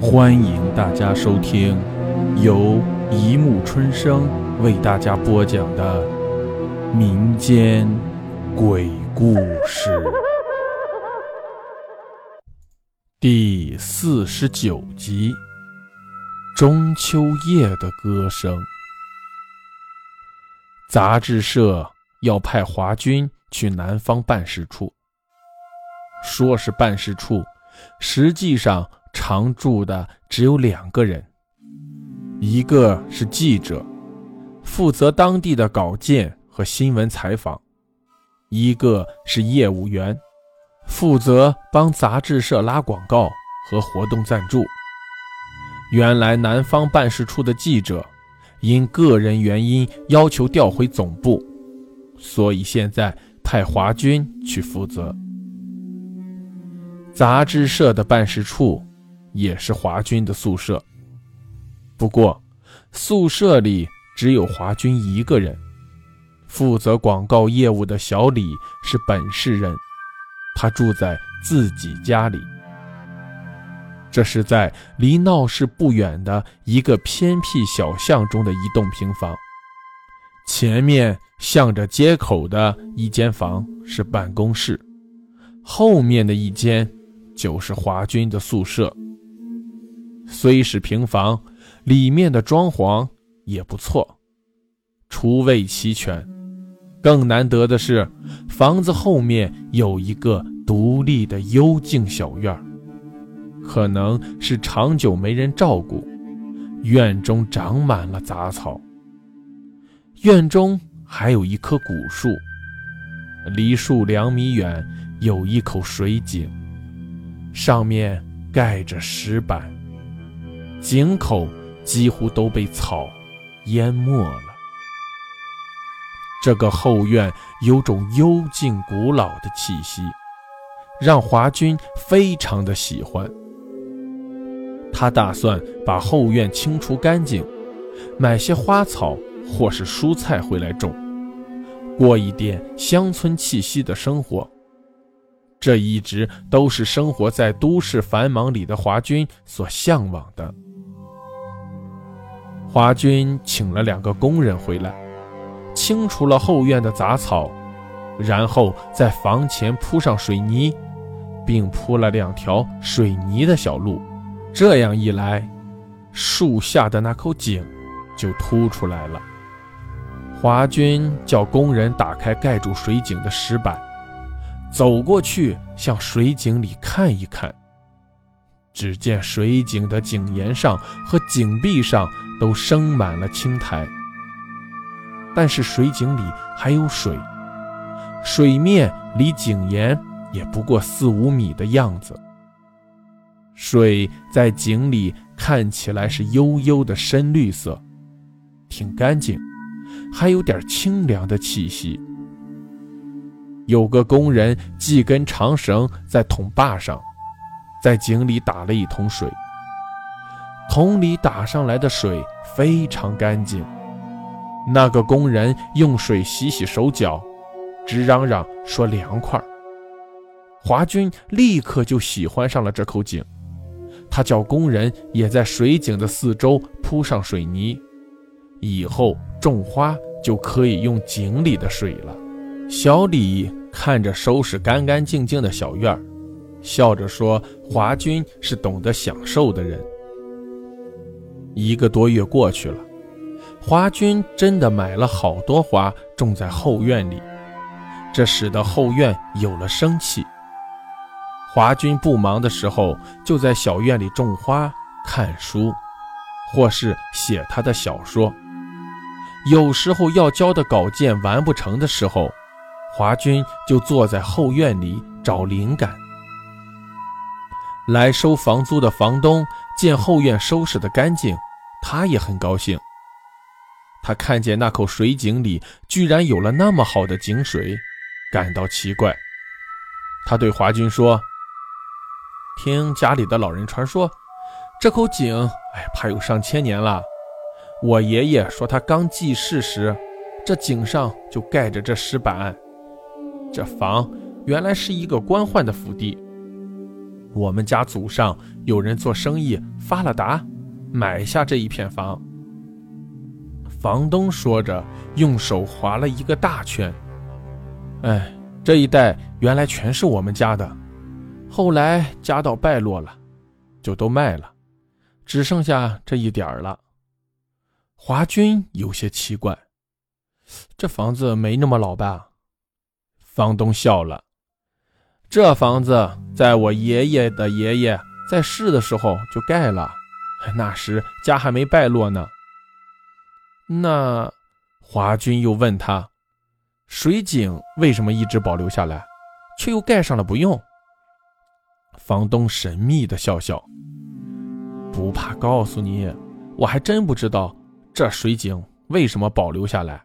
欢迎大家收听由一木春生为大家播讲的民间鬼故事第四十九集：中秋夜的歌声。杂志社要派华军去南方办事处，说是办事处，实际上。常驻的只有两个人，一个是记者，负责当地的稿件和新闻采访；一个是业务员，负责帮杂志社拉广告和活动赞助。原来南方办事处的记者因个人原因要求调回总部，所以现在派华军去负责杂志社的办事处。也是华军的宿舍，不过宿舍里只有华军一个人。负责广告业务的小李是本市人，他住在自己家里。这是在离闹市不远的一个偏僻小巷中的一栋平房，前面向着街口的一间房是办公室，后面的一间就是华军的宿舍。虽是平房，里面的装潢也不错，厨卫齐全。更难得的是，房子后面有一个独立的幽静小院可能是长久没人照顾，院中长满了杂草。院中还有一棵古树，离树两米远有一口水井，上面盖着石板。井口几乎都被草淹没了。这个后院有种幽静古老的气息，让华军非常的喜欢。他打算把后院清除干净，买些花草或是蔬菜回来种，过一点乡村气息的生活。这一直都是生活在都市繁忙里的华军所向往的。华军请了两个工人回来，清除了后院的杂草，然后在房前铺上水泥，并铺了两条水泥的小路。这样一来，树下的那口井就凸出来了。华军叫工人打开盖住水井的石板，走过去向水井里看一看。只见水井的井沿上和井壁上都生满了青苔，但是水井里还有水，水面离井沿也不过四五米的样子。水在井里看起来是幽幽的深绿色，挺干净，还有点清凉的气息。有个工人系根长绳在桶把上。在井里打了一桶水，桶里打上来的水非常干净。那个工人用水洗洗手脚，直嚷嚷说凉快。华军立刻就喜欢上了这口井，他叫工人也在水井的四周铺上水泥，以后种花就可以用井里的水了。小李看着收拾干干净净的小院儿。笑着说：“华军是懂得享受的人。”一个多月过去了，华军真的买了好多花种在后院里，这使得后院有了生气。华军不忙的时候，就在小院里种花、看书，或是写他的小说。有时候要交的稿件完不成的时候，华军就坐在后院里找灵感。来收房租的房东见后院收拾得干净，他也很高兴。他看见那口水井里居然有了那么好的井水，感到奇怪。他对华军说：“听家里的老人传说，这口井，哎，怕有上千年了。我爷爷说，他刚记事时，这井上就盖着这石板。这房原来是一个官宦的府邸。”我们家祖上有人做生意发了达，买下这一片房。房东说着，用手划了一个大圈。哎，这一带原来全是我们家的，后来家道败落了，就都卖了，只剩下这一点儿了。华军有些奇怪，这房子没那么老吧？房东笑了，这房子在我爷爷的爷爷在世的时候就盖了，那时家还没败落呢。那华军又问他：“水井为什么一直保留下来，却又盖上了不用？”房东神秘的笑笑：“不怕告诉你，我还真不知道这水井为什么保留下来。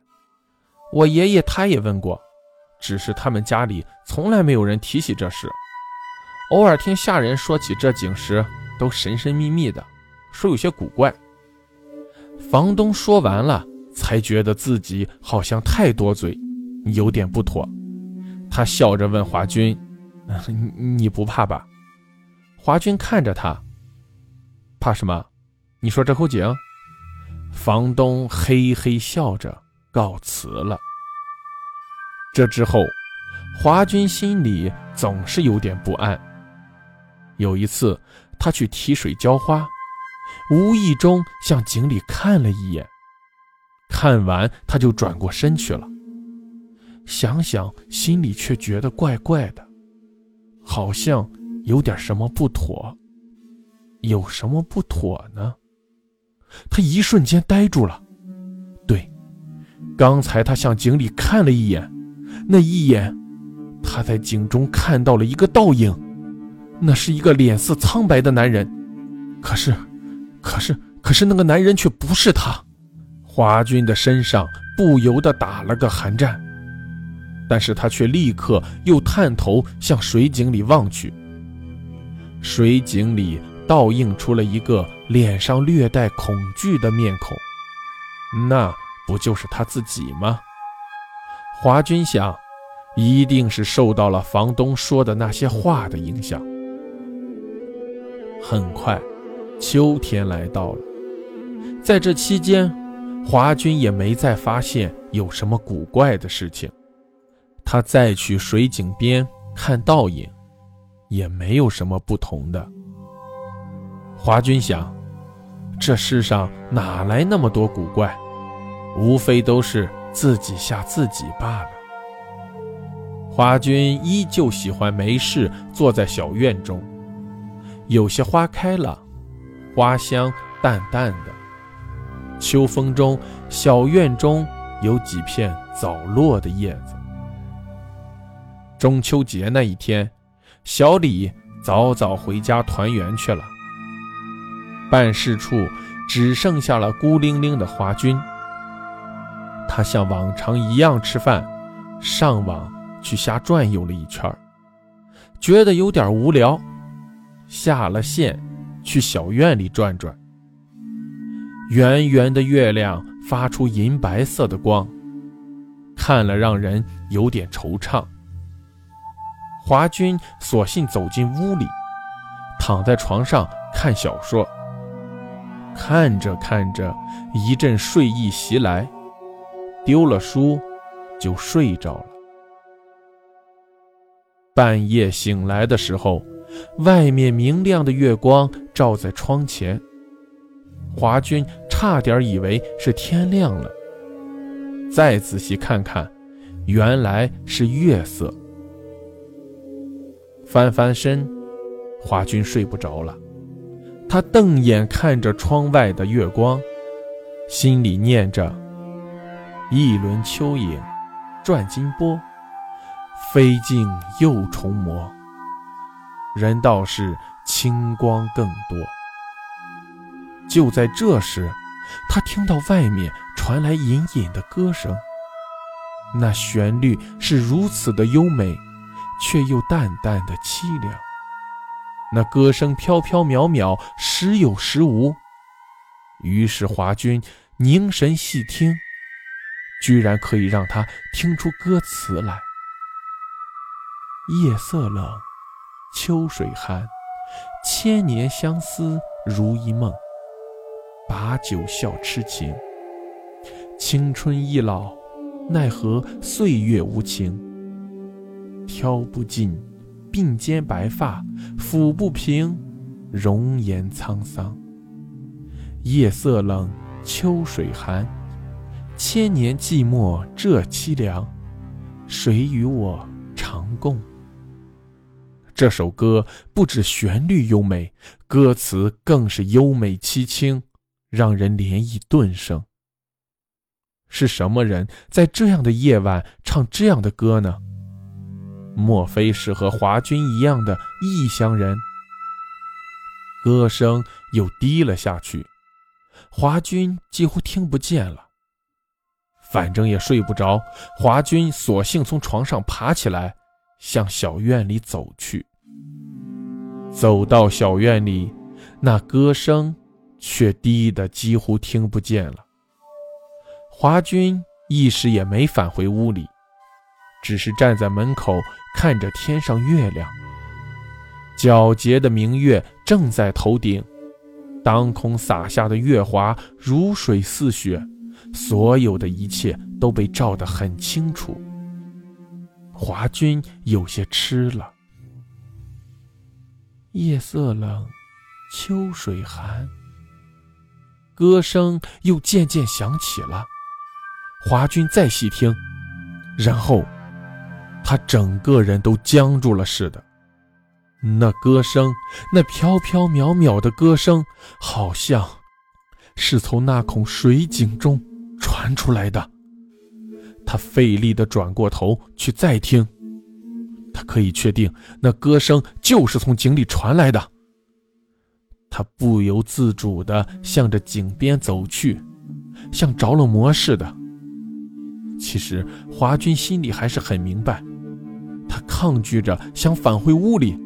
我爷爷他也问过，只是他们家里从来没有人提起这事。偶尔听下人说起这井时，都神神秘秘的，说有些古怪。”房东说完了，才觉得自己好像太多嘴，有点不妥。他笑着问华军：“你不怕吧？”华军看着他：“怕什么？你说这口井？”房东嘿嘿笑着告辞了。这之后，华军心里总是有点不安。有一次，他去提水浇花。无意中向井里看了一眼，看完他就转过身去了。想想心里却觉得怪怪的，好像有点什么不妥。有什么不妥呢？他一瞬间呆住了。对，刚才他向井里看了一眼，那一眼，他在井中看到了一个倒影，那是一个脸色苍白的男人。可是。可是，可是那个男人却不是他。华军的身上不由得打了个寒战，但是他却立刻又探头向水井里望去。水井里倒映出了一个脸上略带恐惧的面孔，那不就是他自己吗？华军想，一定是受到了房东说的那些话的影响。很快。秋天来到了，在这期间，华军也没再发现有什么古怪的事情。他再去水井边看倒影，也没有什么不同的。华军想，这世上哪来那么多古怪？无非都是自己吓自己罢了。华军依旧喜欢没事坐在小院中，有些花开了。花香淡淡的，秋风中，小院中有几片早落的叶子。中秋节那一天，小李早早回家团圆去了。办事处只剩下了孤零零的华军。他像往常一样吃饭，上网去瞎转悠了一圈，觉得有点无聊，下了线。去小院里转转。圆圆的月亮发出银白色的光，看了让人有点惆怅。华军索性走进屋里，躺在床上看小说。看着看着，一阵睡意袭来，丢了书就睡着了。半夜醒来的时候。外面明亮的月光照在窗前，华军差点以为是天亮了。再仔细看看，原来是月色。翻翻身，华军睡不着了。他瞪眼看着窗外的月光，心里念着：“一轮秋影转金波，飞尽又重磨。”人倒是清光更多。就在这时，他听到外面传来隐隐的歌声。那旋律是如此的优美，却又淡淡的凄凉。那歌声飘飘渺渺，时有时无。于是华军凝神细听，居然可以让他听出歌词来：夜色冷。秋水寒，千年相思如一梦，把酒笑痴情。青春易老，奈何岁月无情。挑不尽鬓间白发，抚不平容颜沧桑。夜色冷，秋水寒，千年寂寞这凄凉，谁与我长共？这首歌不止旋律优美，歌词更是优美凄清，让人涟漪顿生。是什么人在这样的夜晚唱这样的歌呢？莫非是和华君一样的异乡人？歌声又低了下去，华君几乎听不见了。反正也睡不着，华君索性从床上爬起来，向小院里走去。走到小院里，那歌声却低得几乎听不见了。华君一时也没返回屋里，只是站在门口看着天上月亮。皎洁的明月正在头顶，当空洒下的月华如水似雪，所有的一切都被照得很清楚。华君有些痴了。夜色冷，秋水寒。歌声又渐渐响起了。华君再细听，然后他整个人都僵住了似的。那歌声，那飘飘渺渺的歌声，好像是从那孔水井中传出来的。他费力地转过头去再听，他可以确定那歌声就是从井里传来的。他不由自主地向着井边走去，像着了魔似的。其实华军心里还是很明白，他抗拒着想返回屋里，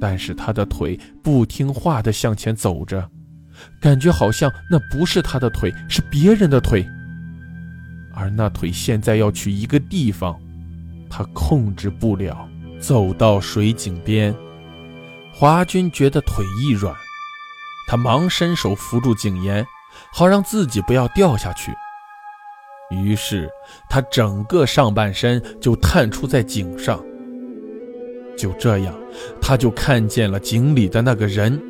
但是他的腿不听话地向前走着，感觉好像那不是他的腿，是别人的腿，而那腿现在要去一个地方，他控制不了。走到水井边，华军觉得腿一软，他忙伸手扶住井沿，好让自己不要掉下去。于是，他整个上半身就探出在井上。就这样，他就看见了井里的那个人。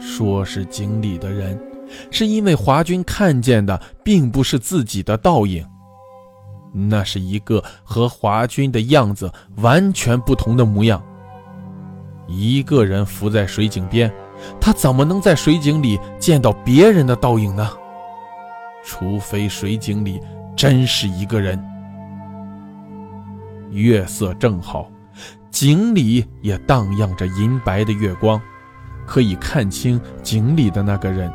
说是井里的人，是因为华军看见的并不是自己的倒影，那是一个和华君的样子完全不同的模样。一个人浮在水井边，他怎么能在水井里见到别人的倒影呢？除非水井里真是一个人。月色正好，井里也荡漾着银白的月光，可以看清井里的那个人。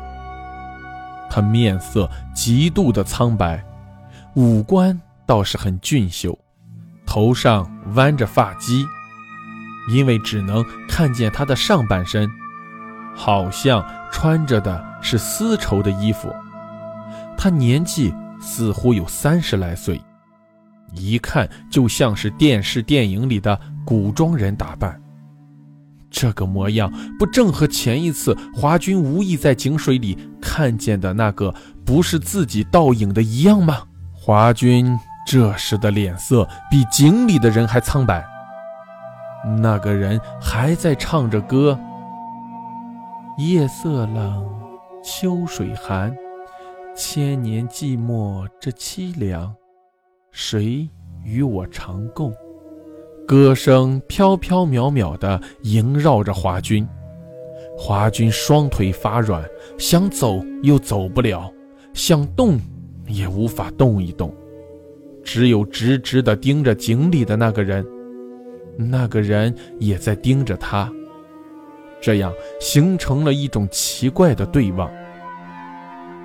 他面色极度的苍白，五官倒是很俊秀，头上弯着发髻，因为只能看见他的上半身，好像穿着的是丝绸的衣服。他年纪似乎有三十来岁，一看就像是电视电影里的古装人打扮。这个模样不正和前一次华军无意在井水里看见的那个不是自己倒影的一样吗？华军这时的脸色比井里的人还苍白。那个人还在唱着歌：“夜色冷，秋水寒。”千年寂寞这凄凉，谁与我长共？歌声飘飘渺渺的萦绕着华君，华君双腿发软，想走又走不了，想动也无法动一动，只有直直地盯着井里的那个人，那个人也在盯着他，这样形成了一种奇怪的对望。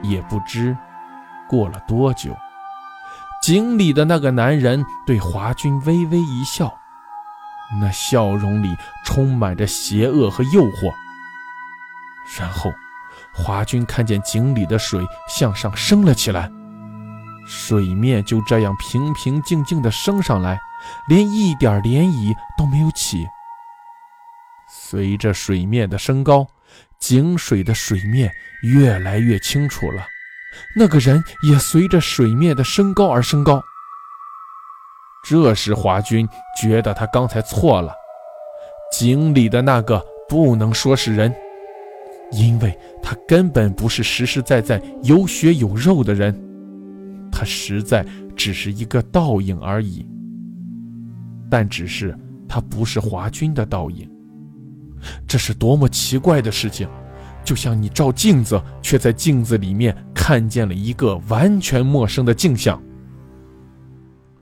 也不知过了多久，井里的那个男人对华军微微一笑，那笑容里充满着邪恶和诱惑。然后，华军看见井里的水向上升了起来，水面就这样平平静静地升上来，连一点涟漪都没有起。随着水面的升高，井水的水面越来越清楚了。那个人也随着水面的升高而升高。这时，华军觉得他刚才错了，井里的那个不能说是人，因为他根本不是实实在在有血有肉的人，他实在只是一个倒影而已。但只是他不是华军的倒影，这是多么奇怪的事情！就像你照镜子，却在镜子里面看见了一个完全陌生的镜像。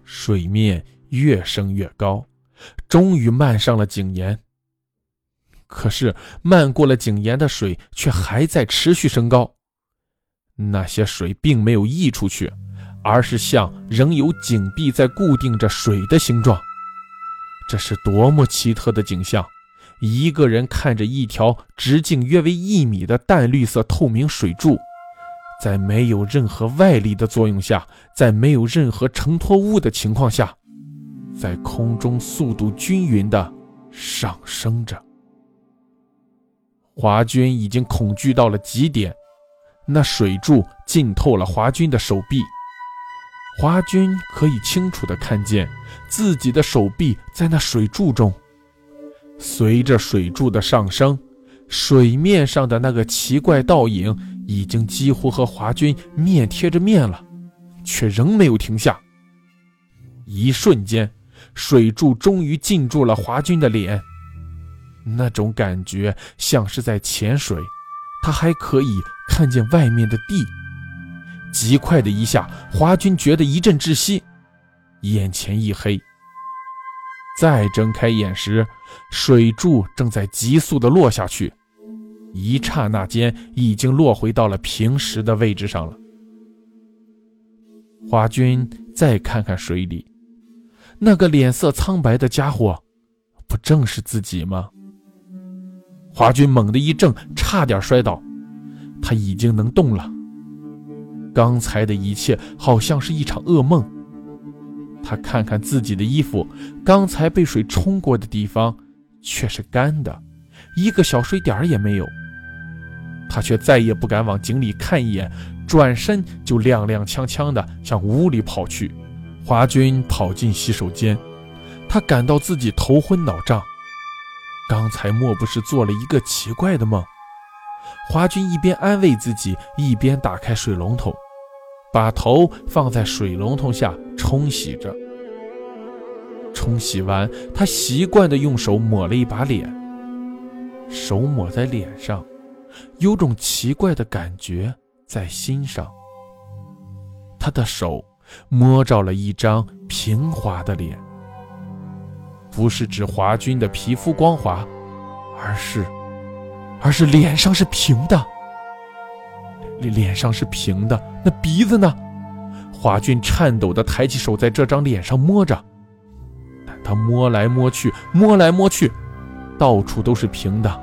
水面越升越高，终于漫上了井沿。可是漫过了井沿的水却还在持续升高，那些水并没有溢出去，而是像仍有井壁在固定着水的形状。这是多么奇特的景象！一个人看着一条直径约为一米的淡绿色透明水柱，在没有任何外力的作用下，在没有任何承托物的情况下，在空中速度均匀的上升着。华军已经恐惧到了极点，那水柱浸透了华军的手臂，华军可以清楚地看见自己的手臂在那水柱中。随着水柱的上升，水面上的那个奇怪倒影已经几乎和华军面贴着面了，却仍没有停下。一瞬间，水柱终于浸住了华军的脸。那种感觉像是在潜水，他还可以看见外面的地。极快的一下，华军觉得一阵窒息，眼前一黑。再睁开眼时，水柱正在急速地落下去，一刹那间已经落回到了平时的位置上了。华军再看看水里，那个脸色苍白的家伙，不正是自己吗？华军猛地一怔，差点摔倒。他已经能动了。刚才的一切好像是一场噩梦。他看看自己的衣服，刚才被水冲过的地方却是干的，一个小水点也没有。他却再也不敢往井里看一眼，转身就踉踉跄跄地向屋里跑去。华军跑进洗手间，他感到自己头昏脑胀，刚才莫不是做了一个奇怪的梦？华军一边安慰自己，一边打开水龙头。把头放在水龙头下冲洗着，冲洗完，他习惯地用手抹了一把脸。手抹在脸上，有种奇怪的感觉在心上。他的手摸着了一张平滑的脸，不是指华军的皮肤光滑，而是，而是脸上是平的。脸上是平的，那鼻子呢？华军颤抖地抬起手，在这张脸上摸着，但他摸来摸去，摸来摸去，到处都是平的，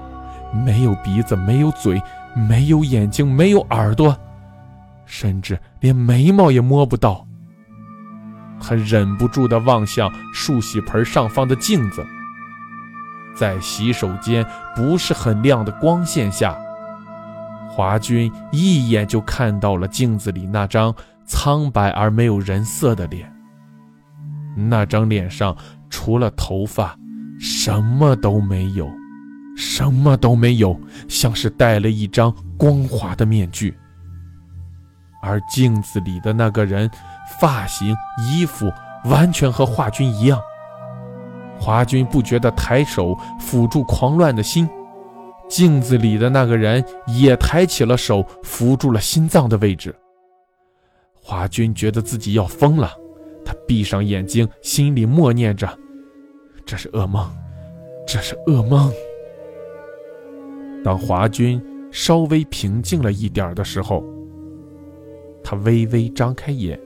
没有鼻子，没有嘴，没有眼睛，没有耳朵，甚至连眉毛也摸不到。他忍不住地望向漱洗盆上方的镜子，在洗手间不是很亮的光线下。华军一眼就看到了镜子里那张苍白而没有人色的脸。那张脸上除了头发，什么都没有，什么都没有，像是戴了一张光滑的面具。而镜子里的那个人，发型、衣服完全和华军一样。华军不觉得抬手抚住狂乱的心。镜子里的那个人也抬起了手，扶住了心脏的位置。华军觉得自己要疯了，他闭上眼睛，心里默念着：“这是噩梦，这是噩梦。”当华军稍微平静了一点的时候，他微微张开眼，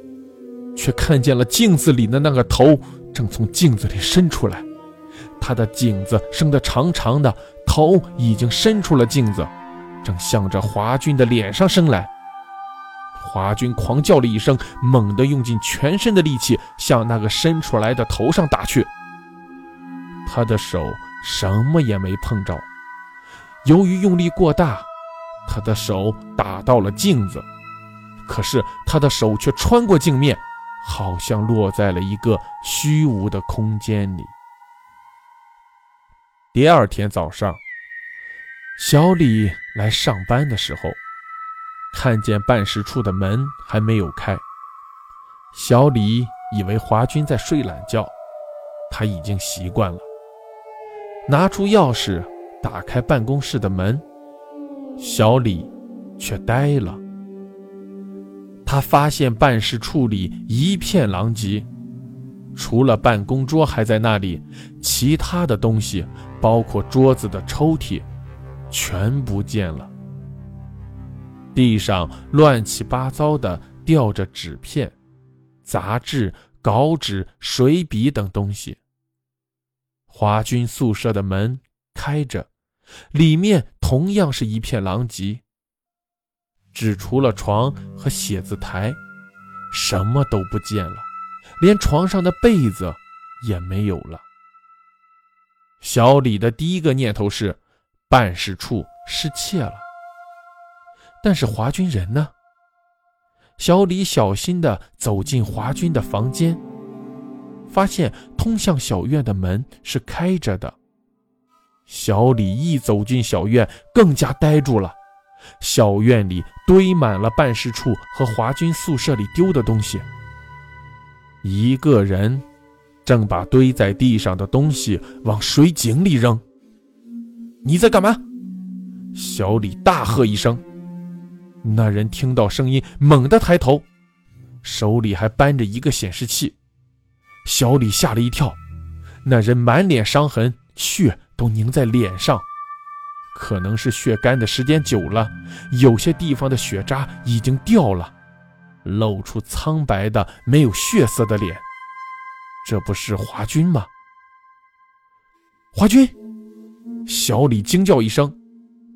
却看见了镜子里的那个头正从镜子里伸出来，他的颈子生得长长的。头已经伸出了镜子，正向着华军的脸上伸来。华军狂叫了一声，猛地用尽全身的力气向那个伸出来的头上打去。他的手什么也没碰着。由于用力过大，他的手打到了镜子，可是他的手却穿过镜面，好像落在了一个虚无的空间里。第二天早上，小李来上班的时候，看见办事处的门还没有开。小李以为华军在睡懒觉，他已经习惯了，拿出钥匙打开办公室的门。小李却呆了，他发现办事处里一片狼藉。除了办公桌还在那里，其他的东西，包括桌子的抽屉，全不见了。地上乱七八糟的掉着纸片、杂志、稿纸、水笔等东西。华军宿舍的门开着，里面同样是一片狼藉。只除了床和写字台，什么都不见了。连床上的被子也没有了。小李的第一个念头是，办事处失窃了。但是华军人呢？小李小心地走进华军的房间，发现通向小院的门是开着的。小李一走进小院，更加呆住了。小院里堆满了办事处和华军宿舍里丢的东西。一个人正把堆在地上的东西往水井里扔。你在干嘛？小李大喝一声。那人听到声音，猛地抬头，手里还搬着一个显示器。小李吓了一跳。那人满脸伤痕，血都凝在脸上，可能是血干的时间久了，有些地方的血渣已经掉了。露出苍白的、没有血色的脸，这不是华军吗？华军！小李惊叫一声，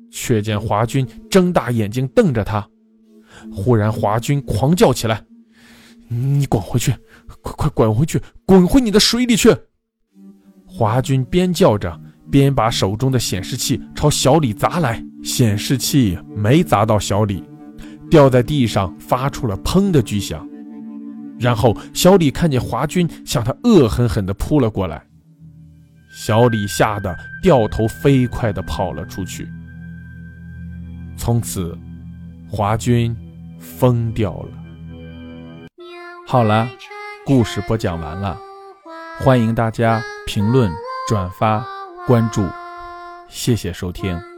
却见华军睁大眼睛瞪着他。忽然，华军狂叫起来：“你滚回去！快快滚回去！滚回你的水里去！”华军边叫着，边把手中的显示器朝小李砸来。显示器没砸到小李。掉在地上，发出了“砰”的巨响。然后小李看见华军向他恶狠狠地扑了过来，小李吓得掉头飞快地跑了出去。从此，华军疯掉了。好了，故事播讲完了，欢迎大家评论、转发、关注，谢谢收听。